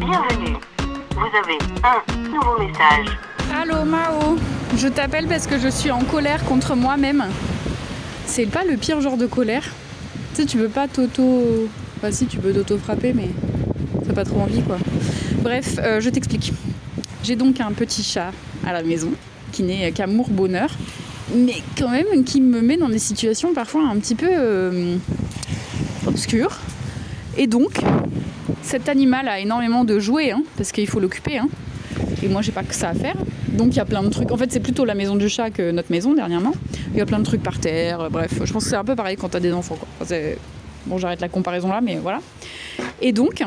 Bienvenue. Vous avez un nouveau message. Allô Mao, je t'appelle parce que je suis en colère contre moi-même. C'est pas le pire genre de colère. Tu sais, tu peux pas t'auto. Enfin, si, tu peux t'auto-frapper, mais t'as pas trop envie quoi. Bref, euh, je t'explique. J'ai donc un petit chat à la maison qui n'est qu'amour bonheur, mais quand même qui me met dans des situations parfois un petit peu euh, obscures. Et donc, cet animal a énormément de jouets, hein, parce qu'il faut l'occuper. Hein. Et moi, j'ai pas que ça à faire. Donc, il y a plein de trucs. En fait, c'est plutôt la maison du chat que notre maison dernièrement. Il y a plein de trucs par terre. Bref, je pense que c'est un peu pareil quand t'as des enfants. Bon, j'arrête la comparaison là, mais voilà. Et donc,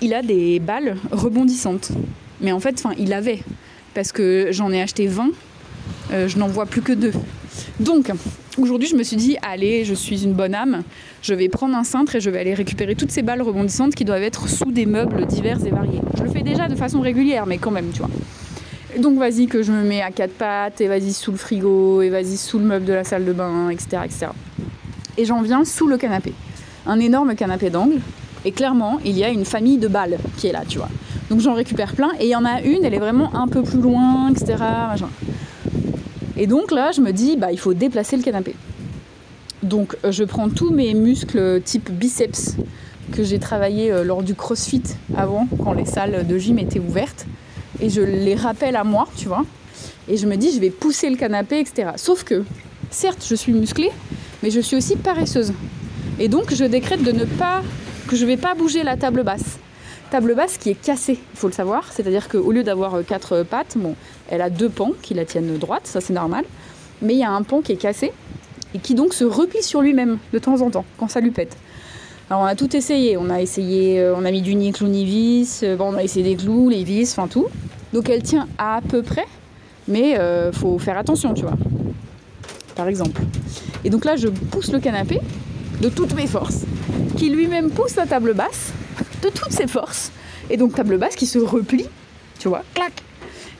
il a des balles rebondissantes. Mais en fait, il avait. Parce que j'en ai acheté 20. euh, je n'en vois plus que deux. Donc, aujourd'hui, je me suis dit, allez, je suis une bonne âme. Je vais prendre un cintre et je vais aller récupérer toutes ces balles rebondissantes qui doivent être sous des meubles divers et variés. Je le fais déjà de façon régulière, mais quand même, tu vois. Donc, vas-y, que je me mets à quatre pattes, et vas-y sous le frigo, et vas-y sous le meuble de la salle de bain, etc. etc. Et j'en viens sous le canapé. Un énorme canapé d'angle. Et clairement, il y a une famille de balles qui est là, tu vois. Donc j'en récupère plein. Et il y en a une, elle est vraiment un peu plus loin, etc. Et donc là, je me dis, bah, il faut déplacer le canapé. Donc euh, je prends tous mes muscles type biceps que j'ai travaillé euh, lors du crossfit avant, quand les salles de gym étaient ouvertes. Et je les rappelle à moi, tu vois. Et je me dis, je vais pousser le canapé, etc. Sauf que, certes, je suis musclée, mais je suis aussi paresseuse. Et donc, je décrète de ne pas, que je ne vais pas bouger la table basse. Table basse qui est cassée, il faut le savoir. C'est-à-dire qu'au lieu d'avoir euh, quatre pattes, bon, elle a deux pans qui la tiennent droite, ça c'est normal. Mais il y a un pan qui est cassé et qui donc se replie sur lui-même de temps en temps, quand ça lui pète. Alors on a tout essayé, on a essayé, euh, on a mis du ni clou ni vis, euh, bon, on a essayé des clous, les vis, enfin tout. Donc elle tient à peu près, mais euh, faut faire attention, tu vois. Par exemple. Et donc là je pousse le canapé de toutes mes forces, qui lui-même pousse la table basse de toutes ses forces. Et donc table basse qui se replie, tu vois, clac.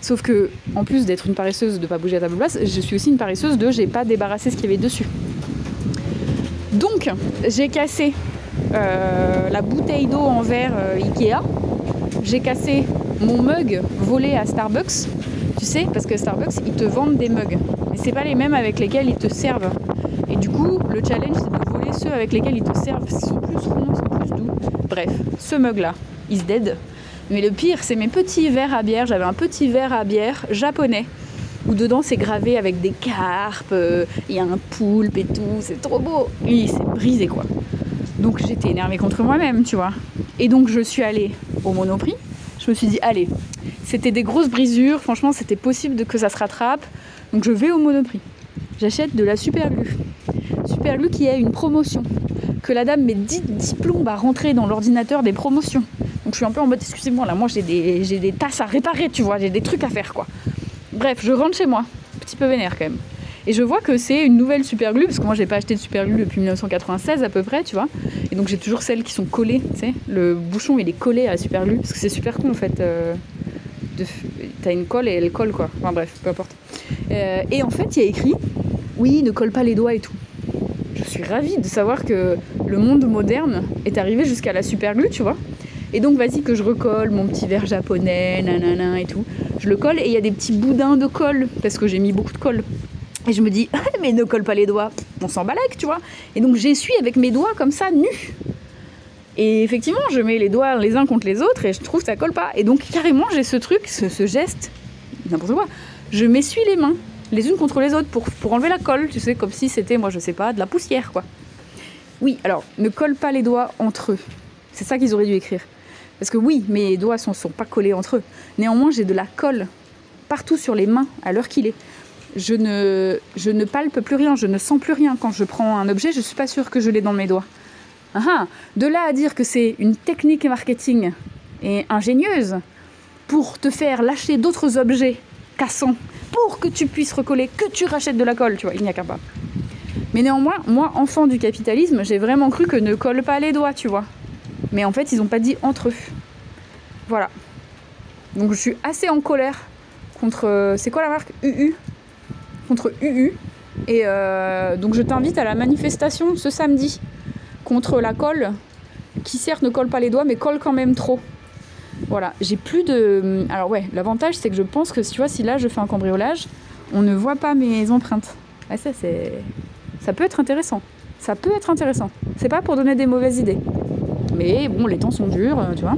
Sauf que, en plus d'être une paresseuse de pas bouger la table basse, je suis aussi une paresseuse de j'ai pas débarrassé ce qu'il y avait dessus. Donc, j'ai cassé euh, la bouteille d'eau en verre euh, Ikea. J'ai cassé mon mug volé à Starbucks. Tu sais, parce que Starbucks, ils te vendent des mugs. Mais c'est pas les mêmes avec lesquels ils te servent. Et du coup, le challenge, c'est de voler ceux avec lesquels ils te servent. Qu'ils sont plus ronds, ils sont plus doux. Bref, ce mug-là, is dead. Mais le pire, c'est mes petits verres à bière. J'avais un petit verre à bière japonais où dedans c'est gravé avec des carpes, euh, il y a un poulpe et tout, c'est trop beau. Oui, c'est brisé quoi. Donc j'étais énervée contre moi-même, tu vois. Et donc je suis allée au Monoprix. Je me suis dit, allez, c'était des grosses brisures, franchement c'était possible que ça se rattrape. Donc je vais au Monoprix. J'achète de la super glue. Super glue qui a une promotion. Que la dame met 10, 10 plombes à rentrer dans l'ordinateur des promotions. Donc je suis un peu en mode, excusez-moi, là moi j'ai des, tasses à réparer, tu vois, j'ai des trucs à faire quoi. Bref, je rentre chez moi, un petit peu vénère quand même. Et je vois que c'est une nouvelle super glue, parce que moi j'ai pas acheté de super glue depuis 1996 à peu près, tu vois. Et donc j'ai toujours celles qui sont collées, tu sais. Le bouchon il est collé à la super glue, parce que c'est super con en fait. euh, T'as une colle et elle colle quoi. Enfin bref, peu importe. Euh, et en fait il y a écrit, oui, ne colle pas les doigts et tout. Suis ravie de savoir que le monde moderne est arrivé jusqu'à la super glue, tu vois. Et donc vas-y que je recolle mon petit verre japonais, nanana et tout. Je le colle et il y a des petits boudins de colle parce que j'ai mis beaucoup de colle. Et je me dis, ah, mais ne colle pas les doigts, on s'en balèque, tu vois. Et donc j'essuie avec mes doigts comme ça, nus. Et effectivement, je mets les doigts les uns contre les autres et je trouve que ça colle pas. Et donc carrément, j'ai ce truc, ce, ce geste, n'importe quoi. Je m'essuie les mains, les unes contre les autres pour, pour enlever la colle, tu sais, comme si c'était, moi je sais pas, de la poussière, quoi. Oui, alors, ne colle pas les doigts entre eux. C'est ça qu'ils auraient dû écrire. Parce que oui, mes doigts sont, sont pas collés entre eux. Néanmoins, j'ai de la colle partout sur les mains à l'heure qu'il est. Je ne, je ne palpe plus rien, je ne sens plus rien. Quand je prends un objet, je suis pas sûre que je l'ai dans mes doigts. Ah ah, de là à dire que c'est une technique marketing et ingénieuse pour te faire lâcher d'autres objets cassants pour que tu puisses recoller, que tu rachètes de la colle, tu vois, il n'y a qu'à pas. Mais néanmoins, moi, enfant du capitalisme, j'ai vraiment cru que ne colle pas les doigts, tu vois. Mais en fait, ils n'ont pas dit entre eux. Voilà. Donc je suis assez en colère contre. euh, C'est quoi la marque? UU Contre UU. Et euh, donc je t'invite à la manifestation ce samedi contre la colle, qui certes ne colle pas les doigts, mais colle quand même trop. Voilà, j'ai plus de. Alors ouais, l'avantage c'est que je pense que tu vois, si là je fais un cambriolage, on ne voit pas mes empreintes. Ah, ça c'est. Ça peut être intéressant. Ça peut être intéressant. C'est pas pour donner des mauvaises idées. Mais bon, les temps sont durs, euh, tu vois.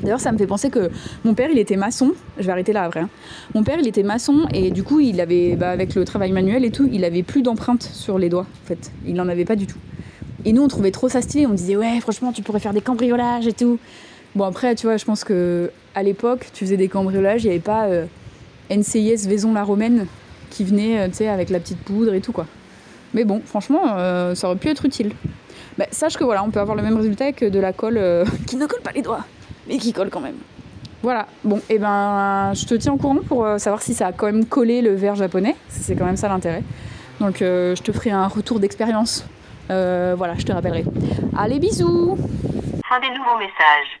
D'ailleurs, ça me fait penser que mon père, il était maçon. Je vais arrêter là, après. Hein. Mon père, il était maçon et du coup, il avait, bah, avec le travail manuel et tout, il avait plus d'empreintes sur les doigts. En fait, il n'en avait pas du tout. Et nous, on trouvait trop ça stylé. On disait, ouais, franchement, tu pourrais faire des cambriolages et tout. Bon, après, tu vois, je pense que à l'époque, tu faisais des cambriolages, il n'y avait pas euh, NCIS Vaison-la-Romaine qui venait, euh, tu sais, avec la petite poudre et tout, quoi. Mais bon, franchement, euh, ça aurait pu être utile. Bah, sache que voilà, on peut avoir le même résultat que de la colle qui ne colle pas les doigts, mais qui colle quand même. Voilà, bon, et eh ben je te tiens au courant pour savoir si ça a quand même collé le verre japonais, c'est quand même ça l'intérêt. Donc je te ferai un retour d'expérience. voilà, je te rappellerai. Allez, bisous Fin des nouveaux messages.